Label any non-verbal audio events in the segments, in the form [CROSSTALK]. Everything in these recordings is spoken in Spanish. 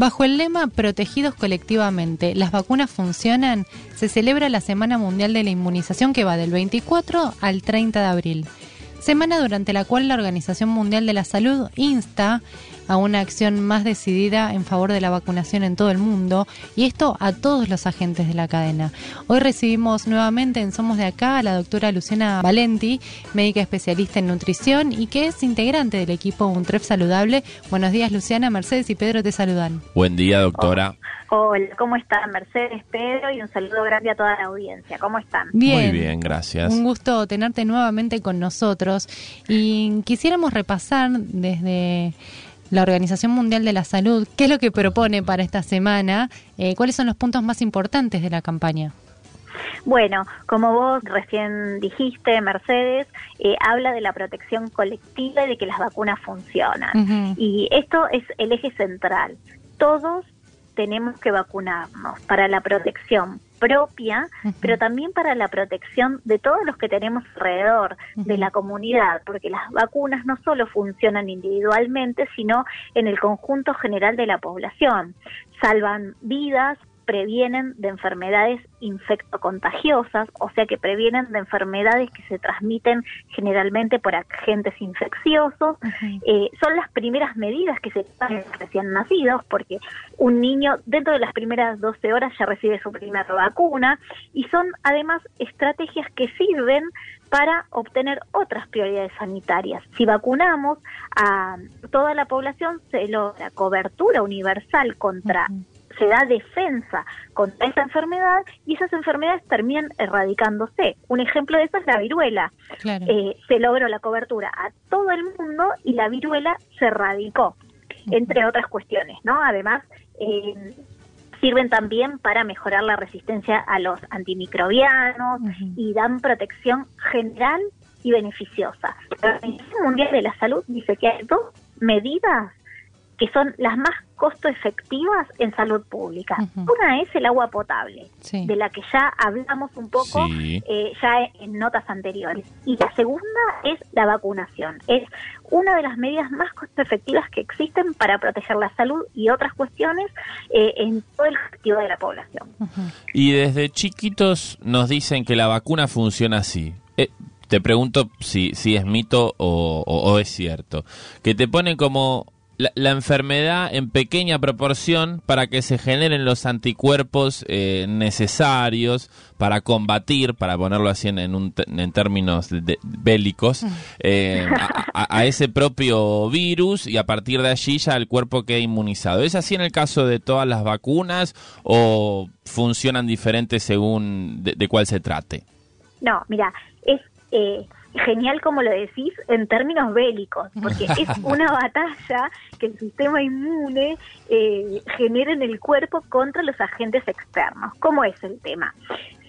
Bajo el lema Protegidos colectivamente, las vacunas funcionan, se celebra la Semana Mundial de la Inmunización que va del 24 al 30 de abril. Semana durante la cual la Organización Mundial de la Salud insta a una acción más decidida en favor de la vacunación en todo el mundo y esto a todos los agentes de la cadena. Hoy recibimos nuevamente en Somos de Acá a la doctora Luciana Valenti, médica especialista en nutrición y que es integrante del equipo UNTREF Saludable. Buenos días Luciana, Mercedes y Pedro te saludan. Buen día doctora. Hola, ¿cómo están Mercedes, Pedro? Y un saludo grande a toda la audiencia. ¿Cómo están? Bien. Muy bien, gracias. Un gusto tenerte nuevamente con nosotros y quisiéramos repasar desde la Organización Mundial de la Salud, ¿qué es lo que propone para esta semana? Eh, ¿Cuáles son los puntos más importantes de la campaña? Bueno, como vos recién dijiste, Mercedes, eh, habla de la protección colectiva y de que las vacunas funcionan. Y esto es el eje central. Todos tenemos que vacunarnos para la protección propia, pero también para la protección de todos los que tenemos alrededor de la comunidad, porque las vacunas no solo funcionan individualmente, sino en el conjunto general de la población. Salvan vidas, previenen de enfermedades infectocontagiosas, o sea que previenen de enfermedades que se transmiten generalmente por agentes infecciosos. Eh, son las primeras medidas que se toman en recién nacidos, porque un niño dentro de las primeras 12 horas ya recibe su primera vacuna, y son además estrategias que sirven para obtener otras prioridades sanitarias. Si vacunamos a toda la población, se logra cobertura universal contra se da defensa contra esa enfermedad y esas enfermedades terminan erradicándose. Un ejemplo de eso es la viruela. Eh, se logró la cobertura a todo el mundo y la viruela se erradicó, entre otras cuestiones, ¿no? Además, eh, sirven también para mejorar la resistencia a los antimicrobianos y dan protección general y beneficiosa. La Organización Mundial de la Salud dice que hay dos medidas que son las más costo efectivas en salud pública. Una es el agua potable, de la que ya hablamos un poco eh, ya en notas anteriores. Y la segunda es la vacunación. Es una de las medidas más costo efectivas que existen para proteger la salud y otras cuestiones eh, en todo el colectivo de la población. Y desde chiquitos nos dicen que la vacuna funciona así. Eh, te pregunto si, si es mito o, o es cierto. Que te ponen como la, enfermedad en pequeña proporción para que se generen los anticuerpos eh, necesarios para combatir, para ponerlo así en, en, términos bélicos, mm. eh, a, ese propio virus y a partir de allí ya el cuerpo queda inmunizado. ¿Es así en el caso de todas las vacunas o funcionan diferentes según de, cuál se trate? No, mira, es... Eh, genial como lo decís en términos bélicos, porque [LAUGHS] es una batalla que el sistema inmune eh, genera en el cuerpo contra los agentes externos. ¿Cómo es el tema?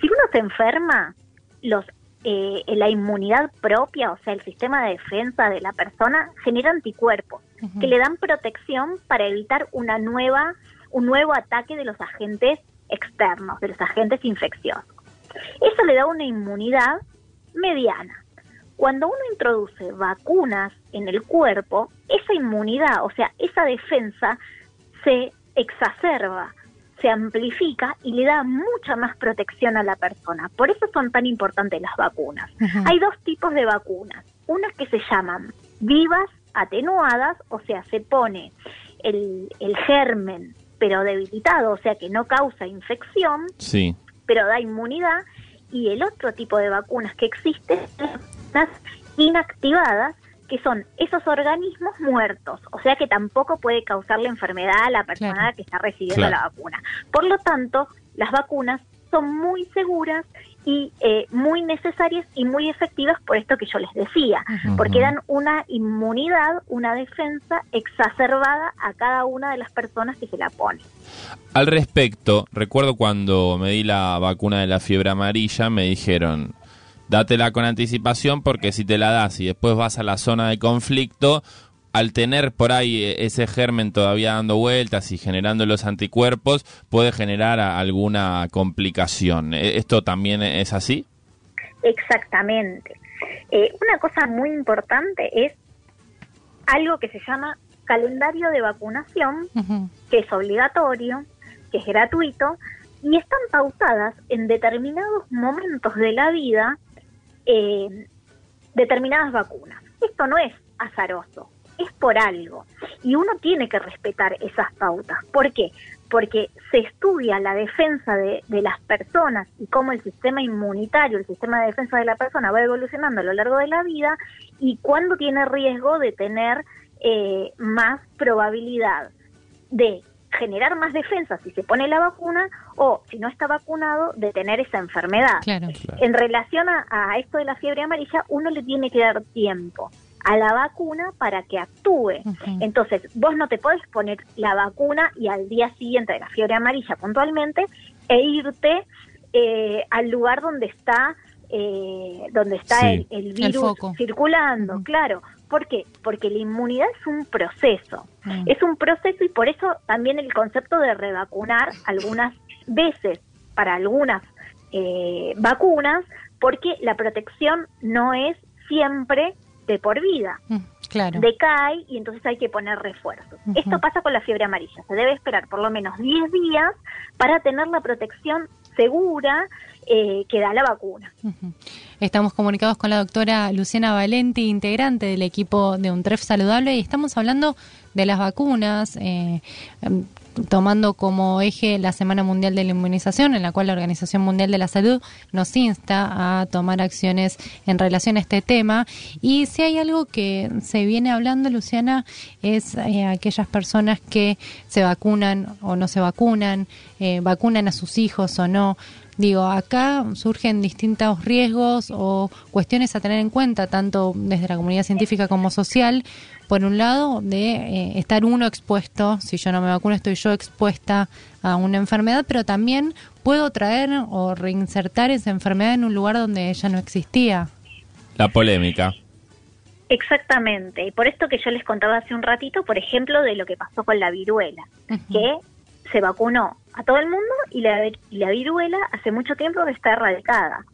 Si uno se enferma, los eh, la inmunidad propia, o sea, el sistema de defensa de la persona, genera anticuerpos que le dan protección para evitar una nueva, un nuevo ataque de los agentes externos, de los agentes infecciosos. Eso le da una inmunidad mediana. Cuando uno introduce vacunas en el cuerpo, esa inmunidad, o sea, esa defensa se exacerba, se amplifica y le da mucha más protección a la persona. Por eso son tan importantes las vacunas. Hay dos tipos de vacunas. Unas que se llaman vivas atenuadas, o sea, se pone el, el germen pero debilitado, o sea, que no causa infección, sí. pero da inmunidad. Y el otro tipo de vacunas que existe inactivadas, que son esos organismos muertos, o sea que tampoco puede causar la enfermedad a la persona que está recibiendo la vacuna. Por lo tanto, las vacunas son muy seguras y eh, muy necesarias y muy efectivas por esto que yo les decía, porque dan una inmunidad, una defensa exacerbada a cada una de las personas que se la ponen. Al respecto, recuerdo cuando me di la vacuna de la fiebre amarilla, me dijeron, dátela con anticipación porque si te la das y después vas a la zona de conflicto, al tener por ahí e, ese germen todavía dando vueltas y generando los anticuerpos, puede generar alguna complicación. ¿E, ¿Esto también es así? Exactamente. Eh, una cosa muy importante es algo que se llama calendario de vacunación que es obligatorio, que es gratuito y están pautadas en determinados momentos de la vida eh, determinadas vacunas. Esto no es azaroso, es por algo. Y uno tiene que respetar esas pautas. ¿Por qué? Porque se estudia la defensa de, las personas y cómo el sistema inmunitario, el sistema de defensa de la persona va evolucionando a lo largo de la vida y cuándo tiene riesgo de tener eh, más probabilidad de generar más defensa si se pone la vacuna o si no está vacunado de tener esa enfermedad. En relación a, esto de la fiebre amarilla, uno le tiene que dar tiempo a la vacuna para que actúe. Entonces, vos no te podés poner la vacuna y al día siguiente de la fiebre amarilla puntualmente e irte eh, al lugar donde está eh, donde está el, virus circulando, claro. ¿Por qué? Porque la inmunidad es un proceso, mm. es un proceso y por eso también el concepto de revacunar algunas veces para algunas eh, vacunas, porque la protección no es siempre de por vida. Mm, claro. Decae y entonces hay que poner refuerzos. Esto pasa con la fiebre amarilla. Se debe esperar por lo menos 10 días para tener la protección segura eh, que da la vacuna. Estamos comunicados con la doctora Luciana Valenti, integrante del equipo de UNTREF Saludable, y estamos hablando de las vacunas, eh, tomando como eje la Semana Mundial de la Inmunización, en la cual la Organización Mundial de la Salud nos insta a tomar acciones en relación a este tema. Y si hay algo que se viene hablando, Luciana, es eh, aquellas personas que se vacunan o no se vacunan, eh, vacunan a sus hijos o no. Digo, acá surgen distintos riesgos o cuestiones a tener en cuenta, tanto desde la comunidad científica como social. Por un lado, de eh, estar uno expuesto, si yo no me vacuno, estoy yo expuesta a una enfermedad, pero también puedo traer o reinsertar esa enfermedad en un lugar donde ella no existía. La polémica. Exactamente, y por esto que yo les contaba hace un ratito, por ejemplo, de lo que pasó con la viruela, que se vacunó a todo el mundo y la, la viruela hace mucho tiempo que está erradicada.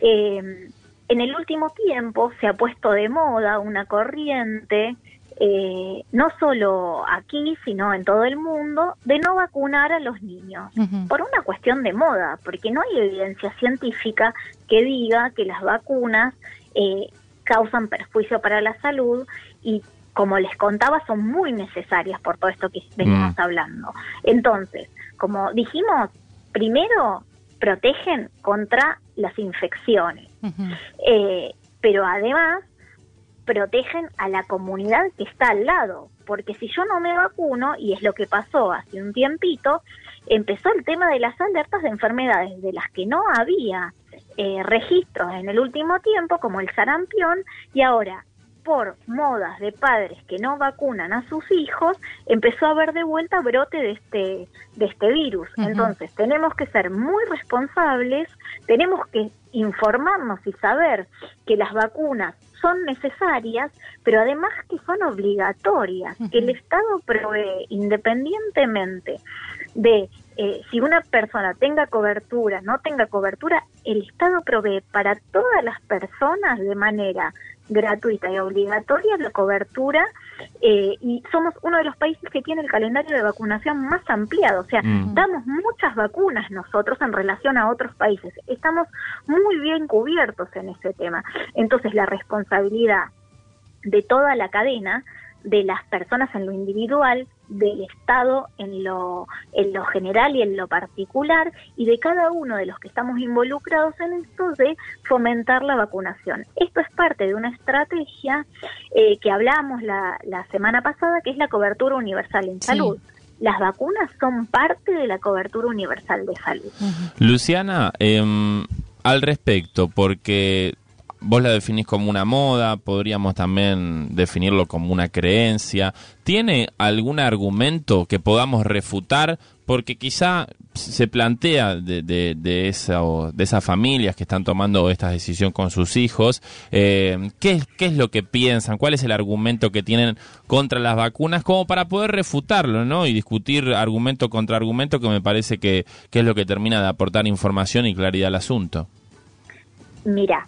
Eh, en el último tiempo se ha puesto de moda una corriente, eh, no solo aquí, sino en todo el mundo, de no vacunar a los niños, por una cuestión de moda, porque no hay evidencia científica que diga que las vacunas eh, causan perjuicio para la salud y como les contaba, son muy necesarias por todo esto que venimos mm. hablando. Entonces, como dijimos, primero protegen contra las infecciones, eh, pero además protegen a la comunidad que está al lado, porque si yo no me vacuno, y es lo que pasó hace un tiempito, empezó el tema de las alertas de enfermedades de las que no había eh, registros en el último tiempo, como el sarampión, y ahora por modas de padres que no vacunan a sus hijos, empezó a haber de vuelta brote de este, de este virus. Entonces, tenemos que ser muy responsables, tenemos que informarnos y saber que las vacunas son necesarias, pero además que son obligatorias, que el Estado provee independientemente de eh, si una persona tenga cobertura, no tenga cobertura, el Estado provee para todas las personas de manera gratuita y obligatoria la cobertura eh, y somos uno de los países que tiene el calendario de vacunación más ampliado, o sea, mm. damos muchas vacunas nosotros en relación a otros países, estamos muy bien cubiertos en ese tema. Entonces, la responsabilidad de toda la cadena de las personas en lo individual, del Estado en lo, en lo general y en lo particular, y de cada uno de los que estamos involucrados en esto de fomentar la vacunación. Esto es parte de una estrategia eh, que hablamos la, la semana pasada, que es la cobertura universal en salud. Las vacunas son parte de la cobertura universal de salud. Luciana, em, al respecto, porque vos la definís como una moda, podríamos también definirlo como una creencia. ¿Tiene algún argumento que podamos refutar? Porque quizá se plantea de, de, de, esa, de esas familias que están tomando esta decisión con sus hijos, eh, ¿qué, ¿qué es lo que piensan? ¿Cuál es el argumento que tienen contra las vacunas? Como para poder refutarlo, ¿no? Y discutir argumento contra argumento, que me parece que, que es lo que termina de aportar información y claridad al asunto. Mira,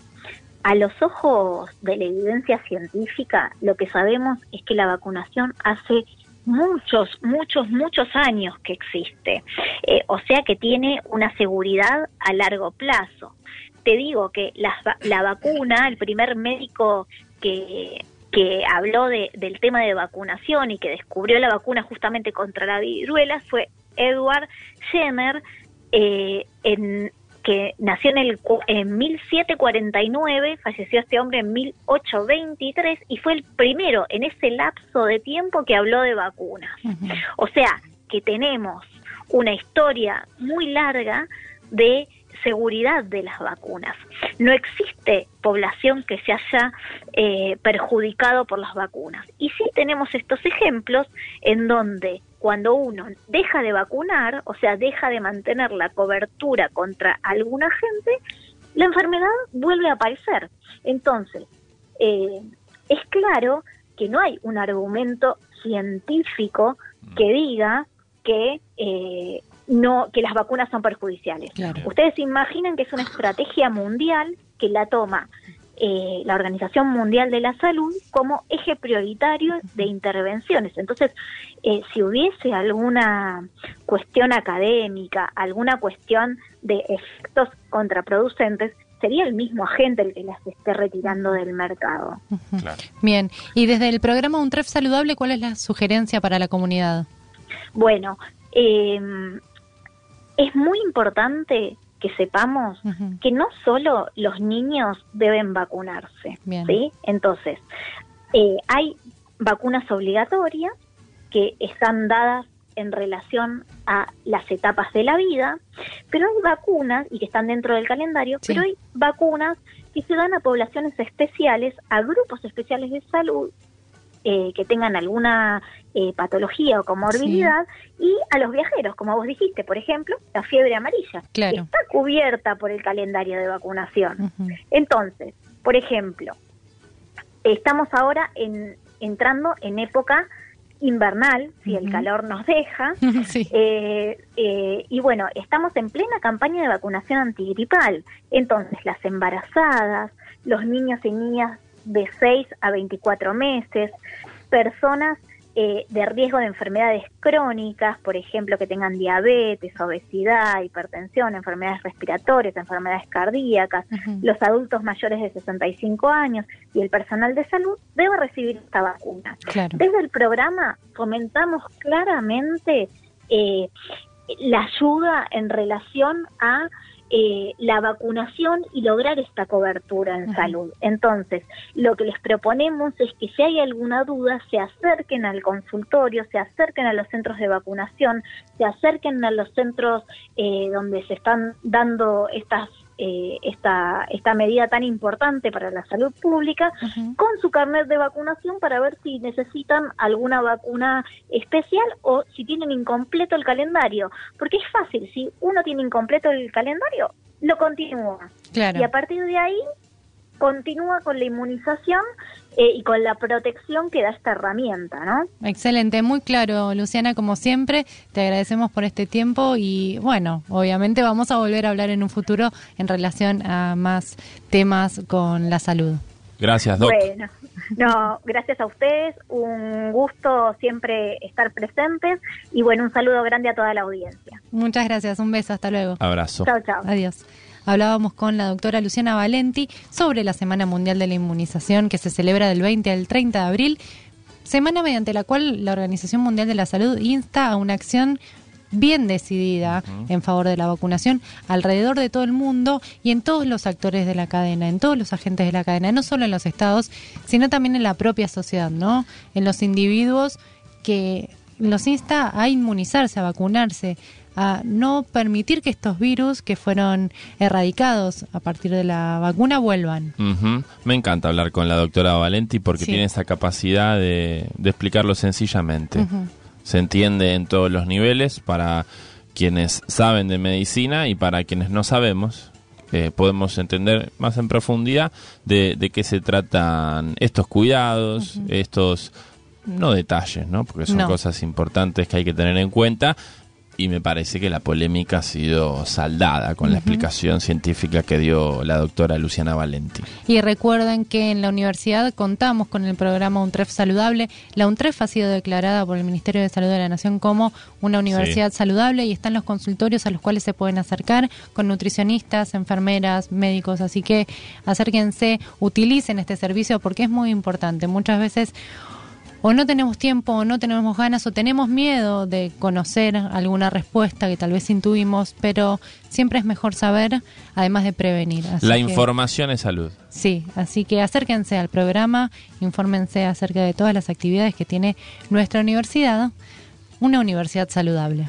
a los ojos de la evidencia científica, lo que sabemos es que la vacunación hace muchos, muchos, muchos años que existe. Eh, o sea que tiene una seguridad a largo plazo. Te digo que la, vacuna, el primer médico que, que habló de, del tema de vacunación y que descubrió la vacuna justamente contra la viruela fue Edward Jenner, eh, en que nació en, el, en 1749, falleció este hombre en 1823 y fue el primero en ese lapso de tiempo que habló de vacunas. O sea, que tenemos una historia muy larga de seguridad de las vacunas. No existe población que se haya eh, perjudicado por las vacunas. Y sí tenemos estos ejemplos en donde cuando uno deja de vacunar, o sea, deja de mantener la cobertura contra alguna gente, la enfermedad vuelve a aparecer. Entonces, eh, es claro que no hay un argumento científico que diga que eh, no que las vacunas son perjudiciales. Ustedes imaginan que es una estrategia mundial que la toma eh, la Organización Mundial de la Salud como eje prioritario de intervenciones. Entonces, eh, si hubiese alguna cuestión académica, alguna cuestión de efectos contraproducentes, sería el mismo agente el que las esté retirando del mercado. Bien, y desde el programa UNTREF Saludable, ¿cuál es la sugerencia para la comunidad? Bueno, eh, es muy importante que sepamos que no solo los niños deben vacunarse, ¿sí? Entonces, eh, hay vacunas obligatorias que están dadas en relación a las etapas de la vida, pero hay vacunas, y que están dentro del calendario, pero hay vacunas que se dan a poblaciones especiales, a grupos especiales de salud, eh, que tengan alguna eh, patología o comorbilidad y a los viajeros, como vos dijiste, por ejemplo, la fiebre amarilla, está cubierta por el calendario de vacunación. Entonces, por ejemplo, estamos ahora en, entrando en época invernal, si el calor nos deja, [LAUGHS] eh, y bueno, estamos en plena campaña de vacunación antigripal. Entonces, las embarazadas, los niños y niñas de 6 a 24 meses, personas eh, de riesgo de enfermedades crónicas, por ejemplo, que tengan diabetes, obesidad, hipertensión, enfermedades respiratorias, enfermedades cardíacas, los adultos mayores de 65 años y el personal de salud debe recibir esta vacuna. Desde el programa comentamos claramente eh, la ayuda en relación a eh, la vacunación y lograr esta cobertura en salud. Entonces, lo que les proponemos es que si hay alguna duda, se acerquen al consultorio, se acerquen a los centros de vacunación, se acerquen a los centros eh, donde se están dando estas eh, esta, esta medida tan importante para la salud pública con su carnet de vacunación para ver si necesitan alguna vacuna especial o si tienen incompleto el calendario. Porque es fácil, si uno tiene incompleto el calendario, lo continúa. Y a partir de ahí continúa con la inmunización eh, y con la protección que da esta herramienta, ¿no? Excelente, muy claro, Luciana, como siempre, te agradecemos por este tiempo y bueno, obviamente vamos a volver a hablar en un futuro en relación a más temas con la salud. Gracias, Doc. Bueno, no, gracias a ustedes, un gusto siempre estar presentes y bueno, un saludo grande a toda la audiencia. Muchas gracias, un beso, hasta luego. Abrazo. Chao, chao. Adiós hablábamos con la doctora Luciana Valenti sobre la Semana Mundial de la Inmunización que se celebra del 20 al 30 de abril, semana mediante la cual la Organización Mundial de la Salud insta a una acción bien decidida en favor de la vacunación alrededor de todo el mundo y en todos los actores de la cadena, en todos los agentes de la cadena, no solo en los estados, sino también en la propia sociedad, ¿no? En los individuos que los insta a inmunizarse, a vacunarse, a no permitir que estos virus que fueron erradicados a partir de la vacuna vuelvan. Me encanta hablar con la doctora Valenti porque tiene esa capacidad de, explicarlo sencillamente. Se entiende en todos los niveles para quienes saben de medicina y para quienes no sabemos. Eh, podemos entender más en profundidad de, de qué se tratan estos cuidados, estos no detalles, ¿no? Porque son cosas importantes que hay que tener en cuenta, y me parece que la polémica ha sido saldada con la explicación científica que dio la doctora Luciana Valenti. Y recuerden que en la universidad contamos con el programa UNTREF Saludable. La UNTREF ha sido declarada por el Ministerio de Salud de la Nación como una universidad saludable y están los consultorios a los cuales se pueden acercar con nutricionistas, enfermeras, médicos. Así que acérquense, utilicen este servicio porque es muy importante. Muchas veces o no tenemos tiempo, o no tenemos ganas, o tenemos miedo de conocer alguna respuesta que tal vez intuimos, pero siempre es mejor saber, además de prevenir. la información es salud. Sí, así que acérquense al programa, infórmense acerca de todas las actividades que tiene nuestra universidad, una universidad saludable.